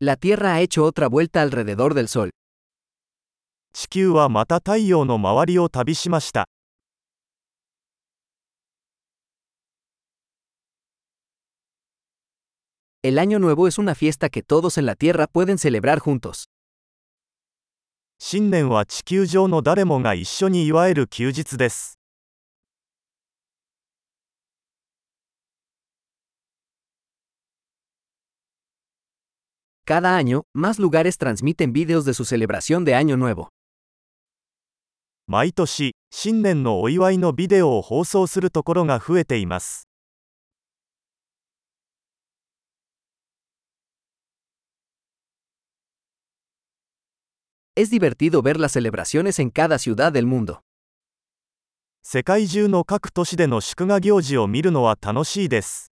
La Tierra ha hecho otra vuelta alrededor del Sol. 地球はまた太陽の周りを旅しました El Año Nuevo es una fiesta que todos en la Tierra pueden celebrar juntos. 新年は地球上の誰もが一緒に祝える休日です Cada año, más lugares transmiten vídeos de su celebración de Año Nuevo. 毎年新年のお祝いのビデオを放送するところが増えています Es divertido ver las celebraciones en cada ciudad del mundo. 世界中の各都市での祝賀行事を見るのは楽しいです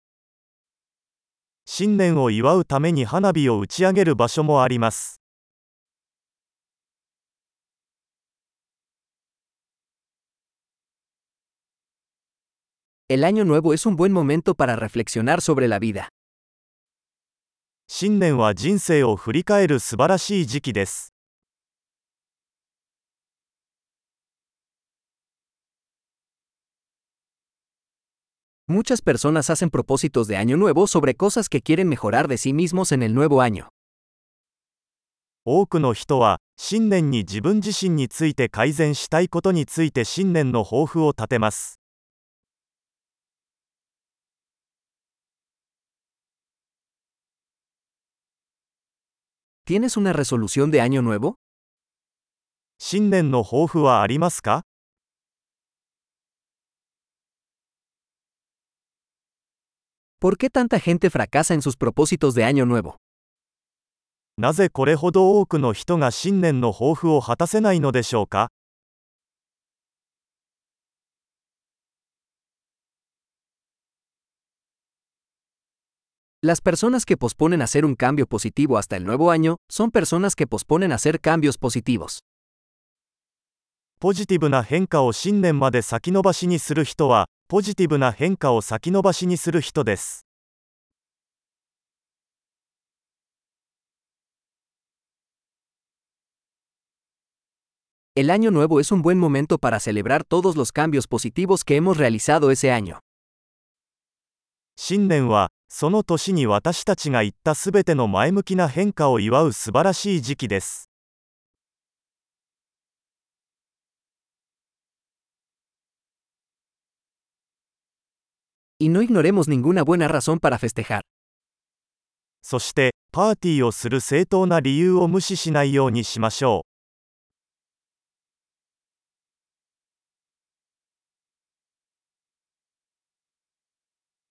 新年を祝うために花火を打ち上げる場所もあります El Año Nuevo es un buen momento para reflexionar sobre la vida. 新年は人生を振り返る素晴らしい時期です Muchas personas hacen propósitos de Año Nuevo sobre cosas que quieren mejorar de sí mismos en el nuevo año. 多くの人は新年に自分自身について改善したいことについて新年の抱負を立てます ¿Tienes una resolución de Año Nuevo? 新年の抱負はありますか ¿Por qué tanta gente fracasa en sus propósitos de Año Nuevo? なぜこれほど多くの人が新年の抱負を果たせないのでしょうか Las personas que posponen hacer un cambio positivo hasta el nuevo año son personas que posponen hacer cambios positivos. ポジティブな変化を新年まで先延ばしにする人は ポジティブな変化を先延ばしにする人です El año nuevo es un buen momento para celebrar todos los cambios positivos que hemos realizado ese año. 新年はその年に私たちが言ったすべての前向きな変化を祝う素晴らしい時期です Y no ignoremos ninguna buena razón para festejar. そしてパーティーをする正当な理由を無視しないようにしましょう